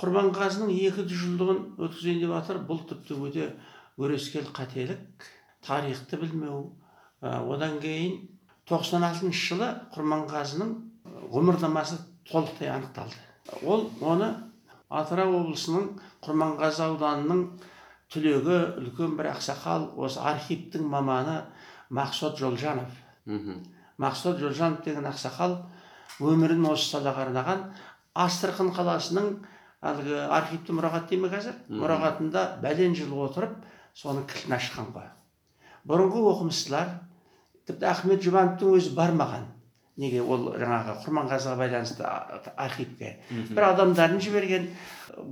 құрманғазының екі жүз жылдығын өткізейін деп жатыр. Бұл тіпті өте өрескел қателік. Тарихты білмеу. Одан кейін 96 жылы құрманғазының ғұмырнамасы толықтай анықталды. Ол оны атырау облысының құрманғазы ауданының түлегі үлкен бір ақсақал осы архивтің маманы мақсұт жолжанов. Мақсұт жолжанов деген ақсақал өмірін осы салаға арнаған астрахань қаласының әлгі архивті мұрағат дей ме қазір? Мұрағатында бәлен жыл отырып соның кілтін ашқан ғой. Бұрынғы оқымыстылар тіпті ахмет жұбановтың өзі бармаған. Неге? Ол жаңағы құрманғазыға байланысты архивке. Бір адамдарын жіберген.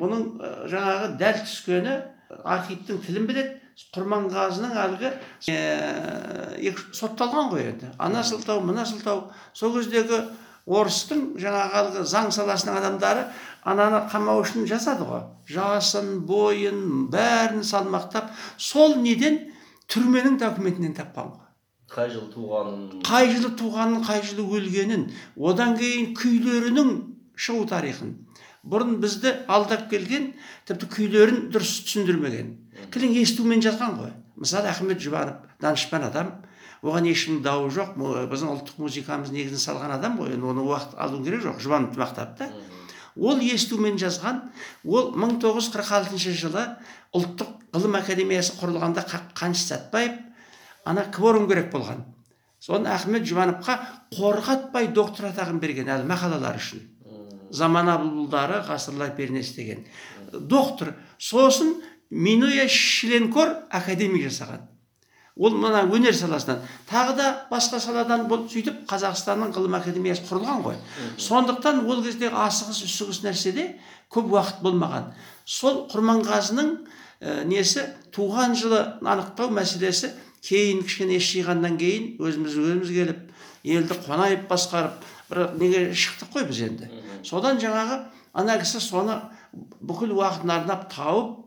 Бұның жаңағы дәл түскені архивтің тілін біледі. Құрманғазының әлгі ә, сотталған ғой енді. Ана сылтау мына сылтау. Сол кездегі орыстың жаңағы әлгі заң саласының адамдары ананы қамау үшін жасады ғой. Жасын бойын бәрін салмақтап сол неден түрменің документінен тапқан ғой. Қай жылы туғанын қай жылы туғанын қай жылы өлгенін одан кейін күйлерінің шығу тарихын. Бұрын бізді алдап келген тіпті күйлерін дұрыс түсіндірмеген. Кілең естумен жазған ғой. Мысалы ахмет жұбанов данышпан адам. Оған ешкімнің дауы жоқ. Біздің ұлттық музыкамыз негізін салған адам ғой. Енді оны уақыт алу керек жоқ. Жұбановты мақтап та. Ол естумен жазған ол 1946 жылы ұлттық ғылым академиясы құрылғанда қаныш сәтбаев ана кворум керек болған. Соны ахмет жұбановқа қорғатпай доктор атағын берген әлі мақалалар үшін. Замана бұлбұлдары ғасырлар пернесі деген доктор сосын минуя шленкор академик жасаған. Ол мына өнер саласынан тағы да басқа саладан бұл сөйтіп қазақстанның ғылым академиясы құрылған ғой. Сондықтан ол кезде асығыс үсігіс нәрседе көп уақыт болмаған. Сол құрманғазының ә, несі? Туған жылы анықтау мәселесі кейін кішкене ес жиғаннан кейін өзіміз өзіміз келіп елді қонайып басқарып бір неге шықтық қой біз енді. Содан жаңағы ана кісі соны бүкіл уақытын арнап тауып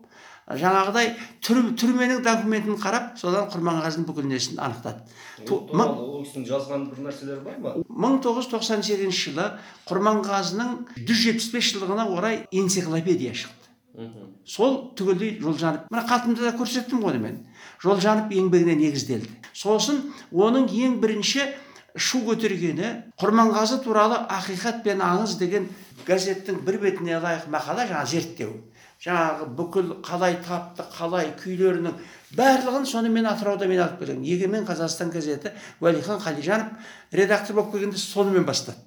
жаңағыдай түр, түрменің документін қарап содан құрманғазының бүкіл несін анықтады. Ол кісінің жазған бір нәрселері бар ма? мың тоғыз жүз тоқсан сегізінші жылы құрманғазының жүз жетпіс бес жылдығына орай энциклопедия шықты. Сол түгелдей жолжанов мына хатымда да көрсеттім ғой мен. Жолжанов еңбегіне негізделді. Сосын оның ең бірінші шу көтергені құрманғазы туралы ақиқат пен аңыз деген газеттің бір бетіне лайық мақала жаңағы зерттеу. Жаңағы бүкіл қалай тапты қалай күйлерінің барлығын соны мен атырауда мен алып келген егемен қазақстан газеті уәлихан қалижанов редактор болып келгенде сонымен бастады.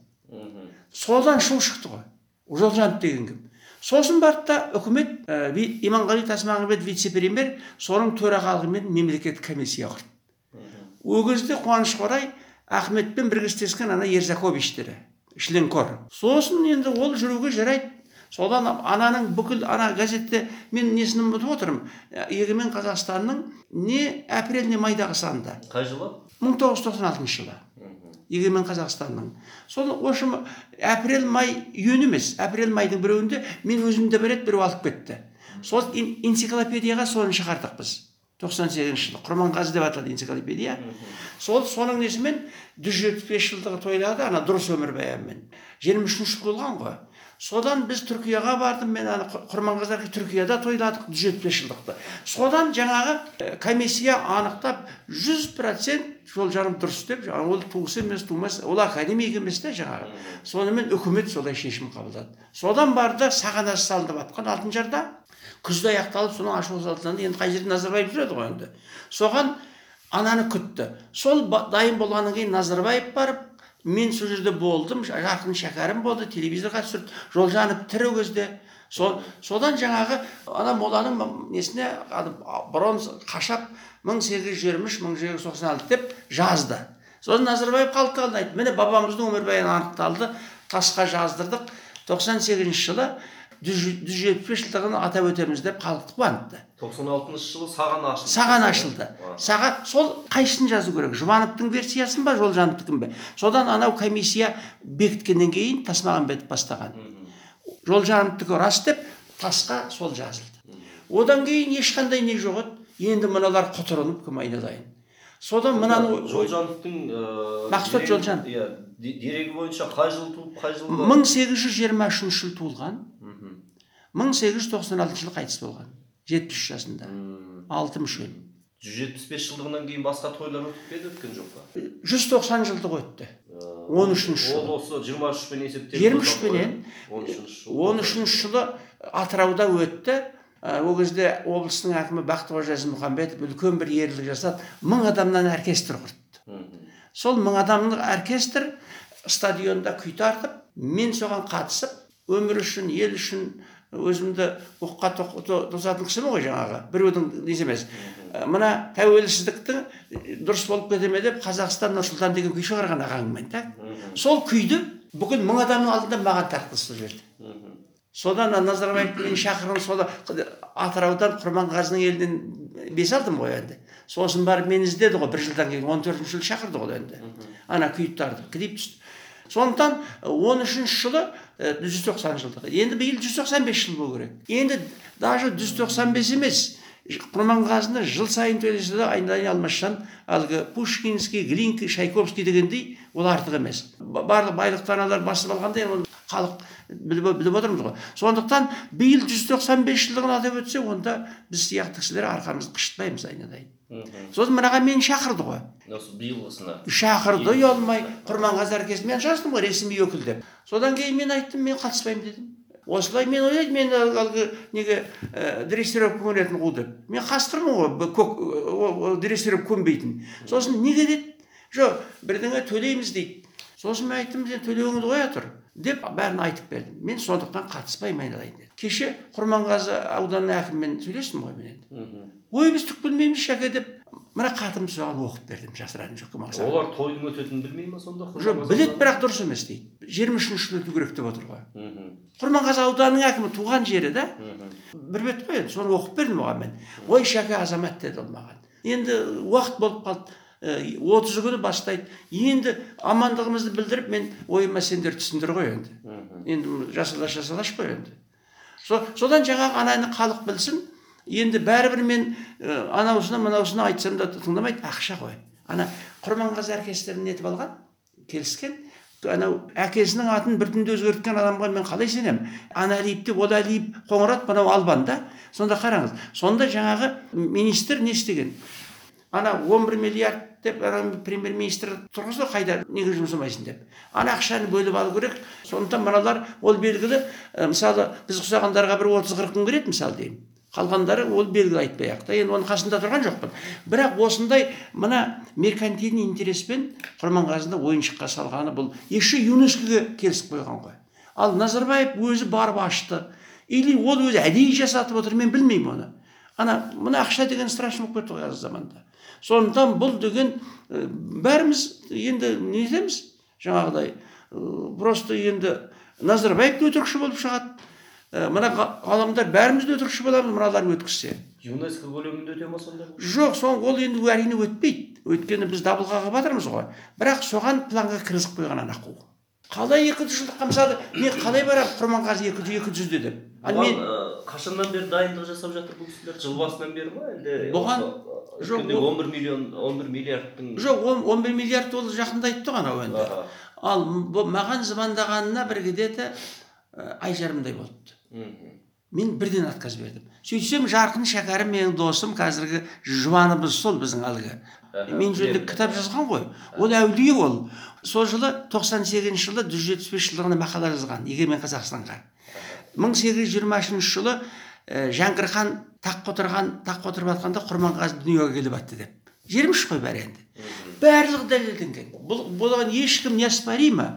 Содан шу шықты ғой. Жолжанов деген кім? Сосын барды да үкімет ә, иманғали тасмағамбетов вице премьер соның төрағалығымен мемлекеттік комиссия құрды. Ол кезде қуанышқа орай ахметпен бірге істескен ана ерзаковичтері шленкор. Сосын енді ол жүруге жарайды. Содан ананың бүкіл ана газетте мен несін ұмытып отырмын? Егемен қазақстанның не апрель не майдағы санында қай жылы? Мың тоғыз жүз тоқсан алтыншы жылы. Егемен қазақстанның сол в общем апрель май июнь емес апрель майдың біреуінде мен өзімде бар еді біреу алып кетті. Сол энциклопедияға соны шығардық біз. тоқсан сегізінші жылы. Құрманғазы деп аталды энциклопедия. Сол соның несімен жүз жетпіс бес жылдығы тойлады ана дұрыс өмірбаянмен жиырма үшінші жыл болған ғой. Содан біз түркияға бардым. Мен ана құрманғазы түркияда тойладық жүз жетпіс жылдықты. Содан жаңағы комиссия анықтап жүз процент жолжарым дұрыс деп ол туысы емес тумас ол академик емес та жаңағы. Сонымен үкімет солай шешім қабылдады. Содан барды сағанасы салынып жатқан алтынжарда күзде аяқталып соның ашылу салтанаты енді қай жерде назарбаев жүреді ғой енді. Соған ананы күтті. Сол дайын болғаннан кейін назарбаев барып мен сол жерде болдым жарқын шәкәрім болды телевизорға түсірді. Жолжанов тірі кезде сол содан жаңағы ана моланың несіне бронз қашап мың сегіз жүз жиырма үш мың сегіз жүз тоқсан алты деп жазды. Сосын назарбаев қалды қалды. Айтты міне бабамыздың өмірбаяны анықталды. Тасқа жаздырдық. тоқсан сегізінші жылы жүз жетпіс бес жылдығын атап өтеміз деп халықты қуантты. тоқсан алтыншы жылы саған ашылды. Саған ашылды. Саған сол қайсысын жазу керек? Жұбановтың версиясын ба жолжановтікін бе? Содан анау комиссия бекіткеннен кейін тасмағамбетов бастаған. Жолжановтікі рас деп тасқа сол жазылды. Одан кейін ешқандай не жоқ еді. Енді мыналар құтырынып кім айналайын? Содан мынаны жолжановтың мақсұт жолжанов. иә дерегі бойынша қай жылы туып қай жылы мың сегіз жүз жиырма үшінші жылы туылған. 1896 жылы қайтыс болған. 73 жасында. Алты мүшел жүз жетпіс бес жылдығынан кейін басқа тойлар өтіп пе еді өткен жоқ па 190 жылдық өтті. Он үшінші ол жылы осы жиырма үшпен есептеліп жиырма үшпенен он үшінші жылы атырауда өтті. Ол кезде облыстың әкімі бақтықожа ізмұхамбетов үлкен бір ерлік жасады мың адамнан оркестр құрды Мгм. сол мың адамның оркестр стадионда күй тартып мен соған қатысып өмір үшін ел үшін өзімді оққа тоқ- то- тосатын кісімін ғой жаңағы. Біреудің несі емес. Мына тәуелсіздіктің дұрыс болып кете ме деп қазақстан нұрсұлтан деген күй шығарған ағаңмен да сол күйді бүкіл мың адамның алдында маған сол жерде Мгм. содан назарбаев мені шақырған сода атыраудан құрманғазының елінен бес алдым ғой енді. Сосын барып мені іздеді ғой бір жылдан кейін он төртінші жылы шақырды ғой енді. Ана күйттарды клип түсті. Сондықтан он үшінші жылы жүз тоқсан жылдығы. Енді биыл жүз тоқсан бес жыл болу керек. Енді даже жүз тоқсан бес емес құрманғазыны жыл сайын төлесе де айналайын алмасжан әлгі пушкинский глинка шайковский дегендей ол артық емес. Ба- барлық байлықты аналар басып алғанда енді халық біліп, біліп отырмыз ғой. Сондықтан биыл жүз тоқсан бес жылдығын атап өтсе онда біз сияқты кісілер арқамызды қышытпаймыз айналайын. Сосын мынаған мені шақырды ғой. Осы биылғысына шақырды ұялмай құрманғазы оркестрі мен жаздым ғой ресми өкіл деп. Содан кейін мен айттым мен қатыспаймын дедім. Осылай мен ойлаймын мен әл- әлгі неге ә, дрессировка көнетін қу деп. Мен қасқырмын ғой көк дрессировка көнбейтін сосын неге деді? Жоқ бірдеңе төлейміз дейді. Сосын мен айттым сен төлеуіңді қоя тұр деп бәрін айтып бердім. Мен сондықтан қатыспаймын айналайын деді кеше құрманғазы ауданының әкімімен сөйлестім ғой мен енді. Ой біз түк білмейміз шәке деп мына хатымды соған оқып бердім жасыратын жоқ мақсат олар тойдың өтетінін білмей ма сонда? Жоқ білет бірақ дұрыс емес дейді. Жиырма үшінші жылы өту керек деп отыр ғой. Құрманғазы ауданының әкімі туған жері да бір бет қой енді соны оқып бердім оған мен. Ой шәке азамат деді ол маған. Енді уақыт болып қалды. Отыз күні бастайды. Енді амандығымызды білдіріп мен ойыма сендер түсіндір ғой енді. Енді жасалаш жасалаш қой енді. Со, содан жаңағы ананы халық білсін енді бәрібір мен ә, анаусына мынаусына айтсам да тыңдамайды ақша ғой. Ана құрманғазы оркестрін нетіп алған келіскен. Анау әкесінің атын бір түнде өзгерткен адамға мен қалай сенемін? Ана әлиев деп ол әлиев қоңырат мынау албан да. Сонда қараңыз сонда жаңағы министр не істеген? Ана он бір миллиард деп ана премьер министр тұрғызды қайда неге жұмсамайсың деп. Ана ақшаны бөліп алу керек. Сондықтан мыналар ол белгілі мысалы біз ұқсағандарға бір отыз қырық күн береді мысалы деймін. Қалғандары ол белгілі айтпай ақ та енді оның қасында тұрған жоқпын. Бірақ осындай мына меркантильный интереспен құрманғазыны ойыншыққа салғаны бұл. Еще юнеско келісіп қойған ғой. Ал назарбаев өзі барып ашты. Или ол өзі әдейі жасатып отыр мен білмеймін оны. Ана мына ақша деген страшно болып кетті ғой қазіргі заманда. Сондықтан бұл деген ә, бәріміз енді не етеміз? Жаңағыдай ә, просто енді назарбаев та өтірікші болып шығады. Ә, мына ға- ғалымдар бәріміз де өтірікші боламыз мыналар өткізсе. Юнеско көлемінде өте ма сонда? Жоқ сол ол енді әрине өтпейді. Өйткені біз дабыл қағып жатырмыз ғой. Бірақ соған планға кіргізіп қойған ана қу қалай екі жүз жылдыққа мысалы мен қалай барамын құрманғазы екі жүз екі деп ал мен қашаннан бері дайындық жасап жатыр бұл кісілер жыл басынан бері ма әлде? Бұған- жоқ, он бір миллион он бір миллиардтың жоқ он он бір миллиард ол жақында айтты ғой анау енді. Ал бұл маған звондағанына бір где то ай жарымдай болыпты. Мен бірден отказ бердім. Сөйтсем жарқын шәкәрім менің досым қазіргі жұбанымыз сол біздің әлгі. Мен жөнінде кітап жазған ғой. Ол әулие ол. Сол жылы 98 жылы жүз жетпіс бес жылдығына мақала жазған егемен қазақстанға. Мың сегіз жүз жиырмасыншы жылы ә, жәңгір хан таққа отырған таққа отырып жатқанда құрманғазы дүниеге келіп жатты деп. Жерміш қой бәрі енді. Барлығы дәлелденген. Бұл бұған ешкім неоспоримо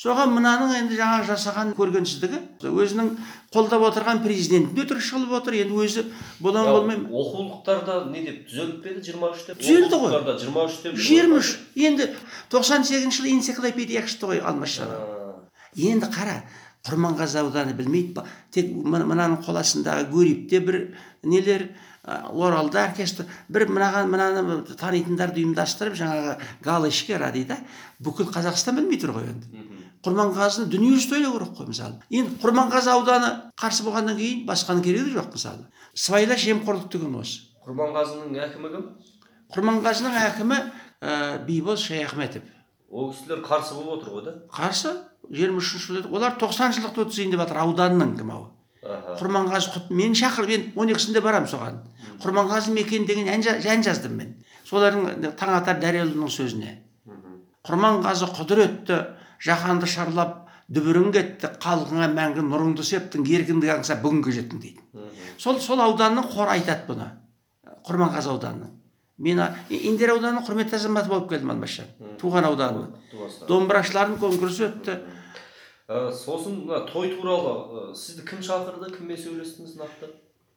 соған мынаның енді жаңағы жасаған көргенсіздігі өзінің қолдап отырған президентін де өтірікші қылып отыр. Енді өзі ма болмай ма? оқулықтарда не деп түзеліп пе еді жиырма үш деп? Түзелді ғой. жиырма үш деп жиырма үш. енді тоқсан сегізінші жылы энциклопедия шықты ғой алмасжан енді қара құрманғазы ауданы білмейді ба? Тек мына- мынаның қол астындағы гурьевте бір нелер оралда оркестр бір мынаған мынаны танитындарды ұйымдастырып жаңағы галочка дейді бүкіл қазақстан білмей тұр ғой енді. Құрманғазыны дүниежүзі тойлау керек қой мысалы. Енді құрманғазы ауданы қарсы болғаннан кейін басқаның керегі жоқ мысалы. Сыбайлас жемқорлық деген осы. Құрманғазының әкімі кім? Құрманғазының әкімі ә, бейбол шаяхметов. Ол кісілер қарсы болып отыр ғой да? Қарсы. Жиырма үшінші жылы олар тоқсан жылдықты өткізейін деп жатыр ауданның кім ау? Құрманғазы құт мені шақыр мен он екісінде барамын соған. Құрманғазы мекен деген ән, жа- ән жаздым мен. Солардың таңатар дәреұлының сөзіне. Құрманғазы құдіретті жаһанды шарлап дүбірің кетті халқыңа мәңгі нұрыңды септің еркіндік аңсап бүгінге жеттің дейді сол сол ауданның қоры айтады бұны. Құрманғазы ауданының мен индер ауданының құрметті азаматы болып келдім алмасжан туған Туасың. домбырашылардың конкурсы өтті. Ә, сосын мына той туралы ә, сізді кім шақырды кіммен сөйлестіңіз нақты?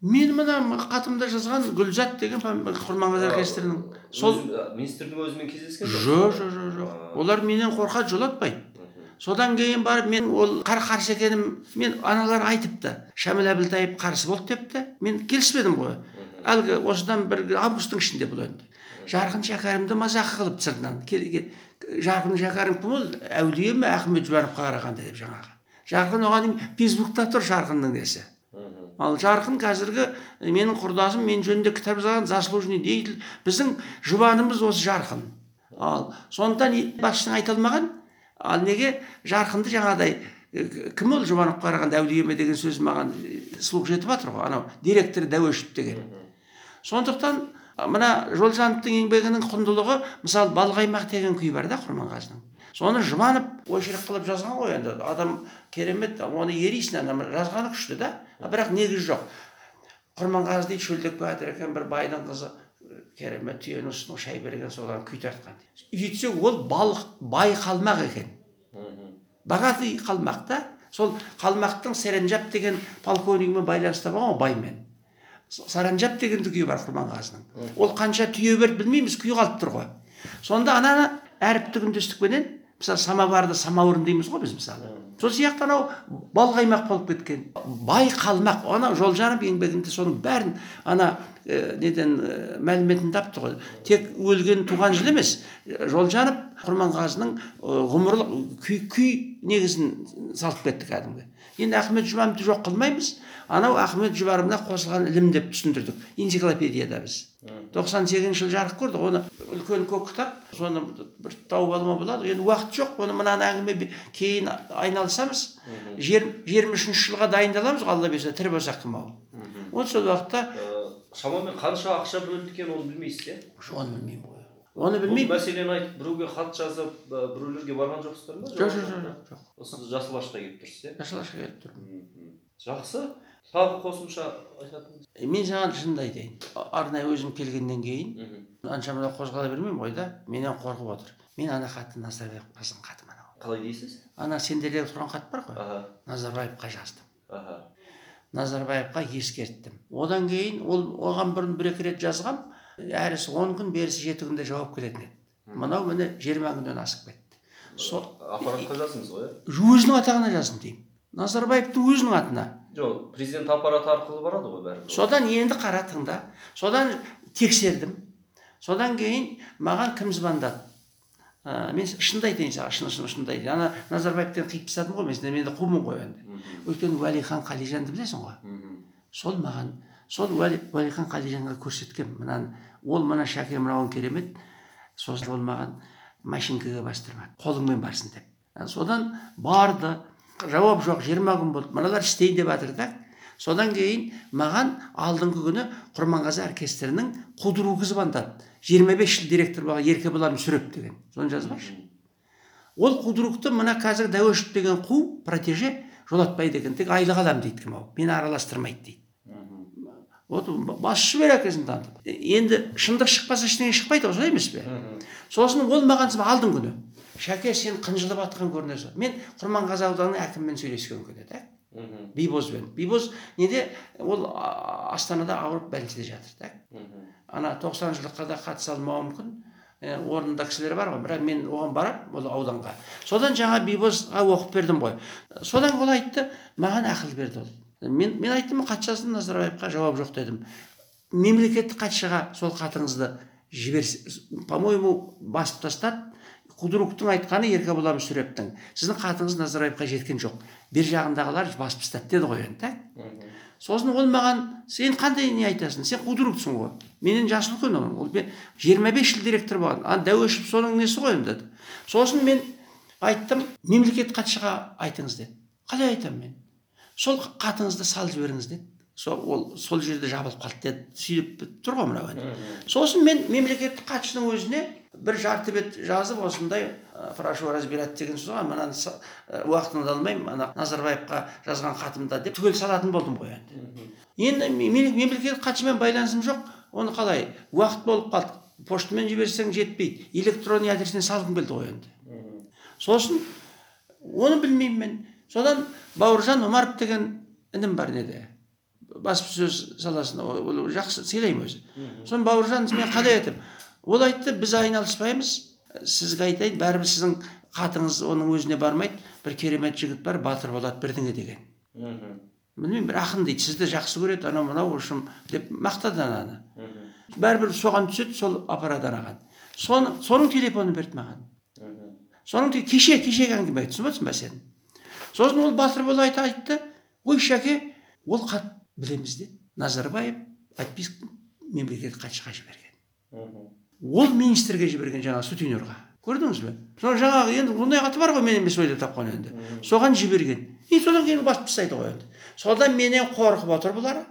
Мен мына хатымда жазған гүлзат деген құрманғазы оркестрінің сол министрдің өзімен кездескен жоқ? Жоқ жоқ жоқ олар менен қорқады жолатпайды. Содан кейін барып мен ол қар қарсы екенім мен аналар айтыпты. Шәміл әбілтаев қарсы болды депті. Мен келіспедім ғой. Әлгі осыдан бір августтың ішінде бұл енді жарқын шәкәрімді мазақы қылып сыртынан жарқын шәкәрім кім ол әулие ме ахмет жұбановқа қарағанда деп жаңағы. Жарқын оған дейін фейсбукта тұр жарқынның несі ал жарқын қазіргі менің құрдасым мен жөнінде кітап жазған заслуженный деятель. Біздің жұбанымыз осы жарқын. Ал сондықтан басшының айта алмаған. Ал неге? Жарқынды жаңағыдай кім ол жұбановқа қарағанда әулие ме деген сөз маған слух жетіп жатыр ғой анау директор дәуешов деген. Сондықтан мына жолжановтың еңбегінің құндылығы мысалы балқаймақ деген күй бар да құрманғазының. Соны жұбанов очерк қылып жазған ғой енді. Адам керемет оны ерисің ана жазғаны күшті да. А бірақ негізі жоқ. Құрманғазы дейді шөлдеп келе жатыр екен бір байдың қызы керемет түйенің үстіне шай берген содан күй тартқан үйтсе ол балық бай қалмақ екен. Богатый қалмақ та. Сол қалмақтың серенжап деген полковнигімен байланысты болған ғой баймен. Саранжап деген күйі бар құрманғазының ол қанша түйе берді білмейміз күй қалып тұр ғой. Сонда ананы әріптік үндестікпенен мысалы самоварды самаурын дейміз ғой біз мысалы. Сол сияқты анау балқаймақ болып кеткен. Бай қалмақ. Анау жолжанов еңбегінде соның бәрін ана ә, неден ә, мәліметін тапты ғой. Тек өлген туған жыл емес. Жолжанов құрманғазының ғұмырлық күй, күй негізін салып кетті кәдімгі. Енді ахмет жұбановты жоқ қылмаймыз. Анау ахмет жұбановна қосылған ілім деп түсіндірдік. Энциклопедияда біз. тоқсан сегізінші жылы жарық көрді оны үлкен көк кітап. Соны бір тауып алуға болады. Енді уақыт жоқ. Оны мынаны әңгіме кейін айналысамыз жиырма үшінші жылға дайындаламыз ғой алла бұйырса тірі болсақ кім ау вот сол уақытта Ә, шамамен қанша ақша бөлінді екенін оны білмейсіз иә оны білмеймін ғой. Оны бұл білмеймін. мәселені айтып біреуге хат жазып ә, біреулерге барған жоқсыздар ма? Жоқ жоқ жоқ жоқ осы жасыл ашқа келіп тұрсыз иә жасалашқа келіп тұрмын. Жақсы. Тағы қосымша айтатыныңыз Е, мен саған шынымды айтайын. Арнайы өзім келгеннен кейін анша мына қозғала бермеймін ғой да менен қорқып отыр. Мен ана хатты назарбаев анау қалай дейсіз? Ана сендерде тұрған хат бар ғой. Аха. Назарбаевқа жаздым. Аха. Назарбаевқа ескерттім. Одан кейін ол оған бұрын бір екі рет жазғам әрісі он күн берісі жеті күнде жауап келетін еді. Мынау міне жиырма күннен асып кетті. Сол аппаратқа жаздыңыз ғой иә? Өзінің атағына жаздым деймін. Назарбаевтың өзінің атына. Жоқ президент аппараты арқылы барады ғой бәрі содан енді қара тыңда содан тексердім. Содан кейін маған кім звондады? Ә, мен шынымды айтайын саған шын шын шынымды айтайын. Ана назарбаевтан қиып тастадым ғой мен сені мен де қумын ғой енді. Өйткені уәлихан қалижанды білесің ғой? Сол маған сол уәли, уәлихан қалижанға көрсеткен мынаны ол мына шәке мынауың керемет сосын ол маған машинкаға бастырмады қолыңмен барсын деп. Содан барды жауап жоқ жиырма күн болды мыналар істейін деп жатыр да. Содан кейін маған алдыңғы күні құрманғазы оркестрінің қудыруы звондады жиырма бес жыл директор болған еркебұлан мүсіреп деген соны жазбашы ол қудырукты мына қазір дәуешов деген қу протеже жолатпайды екен тек айлық аламын дейді кім мені араластырмайды дейді вот басшы шебер әкесін танытып енді шындық шықпаса ештеңе шықпайды ғой солай емес пе сосын ол маған алдыңғы күні шәке сен қынжылып жатқан көрінесің мен құрманғазы ауданының әкімімен сөйлескен күні да бибозбен бибоз неде ол астанада ауырып больницада жатыр да. Ана тоқсан жылдыққа да қатыса алмауы мүмкін. Орнында кісілер бар ғой бірақ мен оған барамын ол ауданға. Содан жаңа бибозға оқып бердім ғой. Содан ол айтты маған ақыл берді ол. Мен, мен айттым жаздым назарбаевқа жауап жоқ дедім. Мемлекеттік хатшыға сол хатыңызды жіберсе по моему басып тастады қудыруктың айтқаны еркебұлан мүсірептің сіздің хатыңыз назарбаевқа жеткен жоқ. Бер жағындағылар басып тастады деді ғой енді. Сосын ол маған сен қандай не айтасың? Сен қудыруктсың ғой. Менен жасы үлкен ол ол мен жиырма бес жыл директор болған. Ана дәуешов соның несі ғой енді? Деді сосын мен айттым мемлекет хатшыға айтыңыз деді қалай айтамын мен? Сол хатыңызды салып жіберіңіз деді сол ол сол жерде жабылып қалды деді. Сөйлеп бітіп тұр ғой мынау енді сосын мен мемлекеттік хатшының өзіне бір жарты бет жазып осындай прошу разбирать деген сөз ғой мынаны уақытыңды алмаймын ана назарбаевқа жазған хатымда деп түгел салатын болдым ғой енді енді мемлекеттік хатшымен байланысым жоқ оны қалай уақыт болып қалды поштамен жіберсең жетпейді электронный адресіне салғым келді ғой енді сосын оны білмеймін мен содан бауыржан омаров деген інім бар неде баспасөз саласында ол жақсы сыйлаймын өзі соны бауыржан мен қалай айтамын ол айтты біз айналыспаймыз сізге айтайын бәрібір сіздің хатыңыз оның өзіне бармайды бір керемет жігіт бар батыр болады бірдеңе деген білмеймін бір ақын дейді сізді жақсы көреді анау мынау общем деп мақтады ананы бәрібір соған түседі сол аппарат анаған соны соның телефонын берді маған. Соның кеше кешегі әңгіме түсініп отырсың ба сен сосын ол батыр бола айта айтты ой шәке ол хат білеміз деді назарбаев подписка мемлекеттік хатшыға жіберген ол министрге жіберген жаңағы сутенерға көрдіңіз бе соны жаңағы енді ондай хаты бар ғой мен емес ойлап тапқан енді соған жіберген. И содан кейін басып тастайды ғой енді. Содан менен қорқып отыр бұлар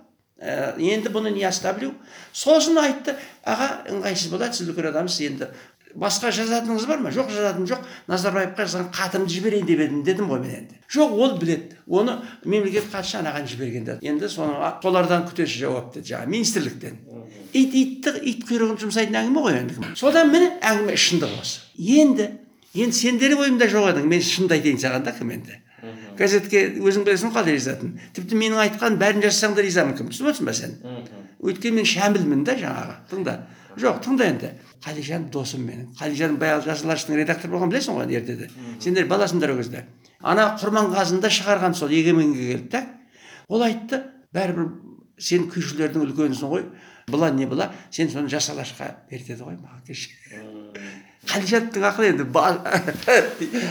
Ә, енді бұны не оставлю. Сосын айтты аға ыңғайсыз болады сіз үлкен адамсыз енді басқа жазатыныңыз бар ма? Жоқ жазатыным жоқ. Назарбаевқа жазған хатымды жіберейін деп едім дедім ғой мен енді. Жоқ ол біледі. Оны мемлекеттік хатшы анаған жіберген деді. Енді соны солардан күтесіз жауап деді жаңағы министрліктен. Ит итті ит құйрығын жұмсайтын әңгіме ғой енді содан міне әңгіме шындық осы. Енді енді сендер ойымда жоқ едің мен шынымды айтайын саған да кім енді? Газетке өзің білесің ғой қалай жазатынын. Тіпті менің айтқан бәрін жазсаң да ризамын кім? Түсініп отырсың ба сен? Өйткені мен шәмілмін да жаңағы. Тыңда. Жоқ тыңда енді. Қалижан досым менің. Қалижан баяғы жасыл алаштың редакторы болған білесің ғой ертеде сендер баласыңдар ол кезде. Ана құрманғазыны шығарған сол егеменге келді да. Ол айтты бәрібір сен күйшілердің үлкенісің ғой. Бұла не бұла сен соны жас алашқа бер деді ғой маған кеше қалижановтың ақылы енді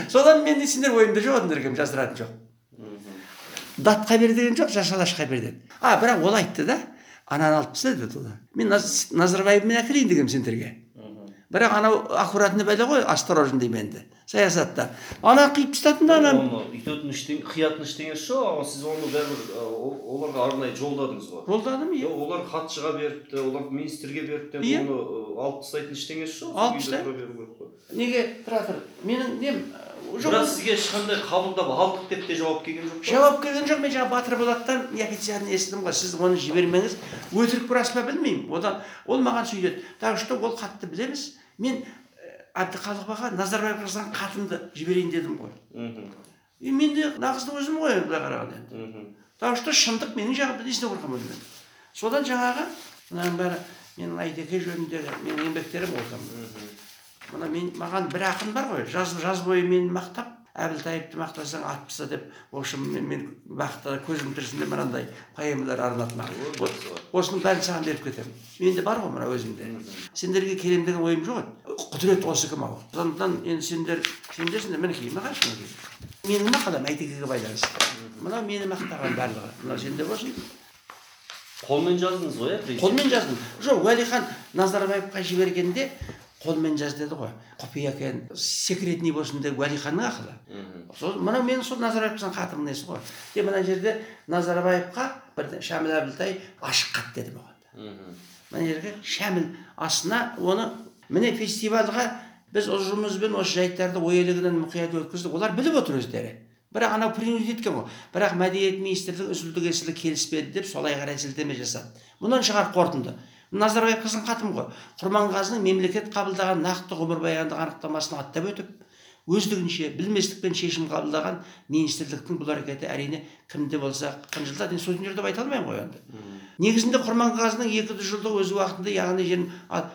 содан мен сендер ойымда жоқ кім жасыратын жоқ. Датқа бер деген жоқ жас алашқа бер деді. А бірақ ол айтты да ананы алып таста деді мен Наз- назарбаевмен әкелейін дегенмін сендерге бірақ анау аккуратный бәле ғой осторожный енді. Саясатта. Ана қиып тастадым да ана оны үйтетін ештеңе қиятын ештеңесі жоқ ағай сіз оны бәрібір оларға арнайы жолдадыңыз ғой. Жолдадым иә. Олар хатшыға беріпті олар министрге беріпті Иә. оны алып тастайтын ештеңесі жоқ Алып қой. неге тұра тұр менің нем бірақ сізге ешқандай қабылдап алдық деп те жауап келген жоқ па? Жауап келген жоқ мен жаңа батыр болаттан неофициально естідім ғой сіз оны жібермеңіз. Өтірік рас па білмеймін. Одан ол маған сөйледі. Так что ол хатты білеміз. Мен ә, әбдіқалықов аға назарбаевқа жазған хатымды жіберейін дедім ғой. Мхм, и мен де нағыздың өзім ғой енді былай қарағанда енді. Мхм. так что шындық менің жағымда несіне қорқамын өзімен содан жаңағы мынаның бәрі менің айтеке жөніндегі менің еңбектерім там мына мен маған бір ақын бар ғой жаз, жаз бойы мені мақтап әбілтайыпты мақтасаң ат пыса деп в общем мен, мен бақытта көзім тірісінде мынандай поэмалар арнады маған осының бәрін саған беріп кетемін. Менде бар ғой мына өзімде сендерге келемін деген ойым жоқ еді құдірет осыкі мынау сондықтан енді сендер сендерсіңдер мінекей маған мінекей. Менің мақалам әйтекеге байланысты. Мынау мені мақтаған барлығы. Мынау сенде болсын. Қолмен жаздыңыз ғой иә қолмен жаздым. Жоқ уәлихан назарбаевқа жібергенде қолмен жаз деді ғой. Құпия екен секретный болсын деп уәлиханның ақылы. Сол мынау менің сол назарбаевқа жазған хатымның несі ғой? Де мына жерде назарбаевқа бір шәміл әбілтай ашық хат деді маған мына жерге шәміл астына оны міне фестивальға біз ұжымымызбен осы жайттарды ой елегінен мұқият өткіздік. Олар біліп отыр өздері. Бірақ анау принудить еткен ғой. Бірақ мәдениет министрлігі үзілді кесілді келіспеді деп солай қарай сілтеме жасады. Мұнан шығар қорытынды. Назарбаевқа жазған хатым ғой. Құрманғазының мемлекет қабылдаған нақты ғұмырбаяндық анықтамасын аттап өтіп өздігінше білместікпен шешім қабылдаған министрліктің бұл әрекеті әрине кімде болса қынжылтады енді сосын деп айта алмаймын ғой енді. Негізінде құрманғазының екі жүз жылдық өз уақытында яғни жер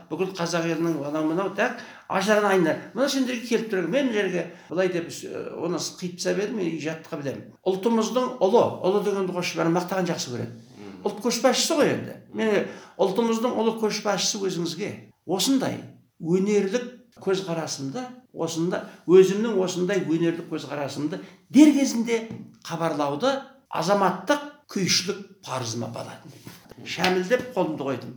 бүкіл қазақ елінің анау мынау так ажарына айна мына сендерге келіп тұр мен мына жерге былай деп оны қиып тастап едім жатқа білемін ұлтымыздың ұлы ұлы дегенді қосшы бәрі мақтаған жақсы көреді. Ұлт көшбасшысы ғой енді. Мен ұлтымыздың ұлы көшбасшысы өзіңізге осындай өнерлік көзқарасымды осында өзімнің осындай өнерлік көзқарасымды дер кезінде хабарлауды азаматтық күйшілік парызыма баладым шәмілдеп қолымды қойдым.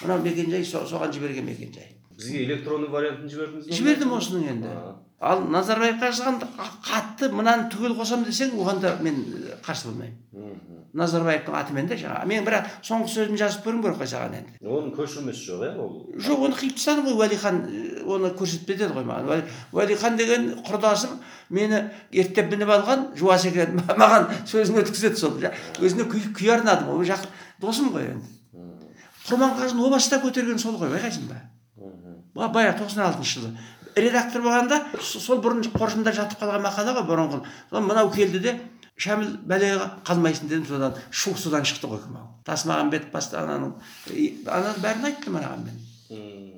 Мынау мекенжай со- соған жіберген мекенжай. Бізге электронный вариантын жібердіңіз ба жібердім осының енді. Ал назарбаевқа жазған хатты мынаны түгел қосамын десең оған да мен қарсы болмаймын. Назарбаевтың атымен да жаңағы мен бірақ соңғы сөзін жазып көргім керек қой саған енді. Оның көшірмесі жоқ иә ол? Жоқ оны қиып тастадым ғой уәлихан э, оны көрсетпе деді ғой маған. Уәли- уәлихан деген құрдасым мені ерттеп мініп алған жуас екен маған сөзін өткізеді сол. Өзіне күй, күй арнадым ол жақ досым ғой енді. Құрманғазыны о баста көтерген сол ғой байқайсың ба? Баяғы тоқсан алтыншы жылы. Редактор болғанда сол бұрын қоржында жатып қалған мақала ғой бұрынғы. Мынау келді де шәміл бәлеге қалмайсың дедім содан шу судан шықты ғой кім ол тасмағамбет баста ананың ананың бәрін айттым мынаған мен.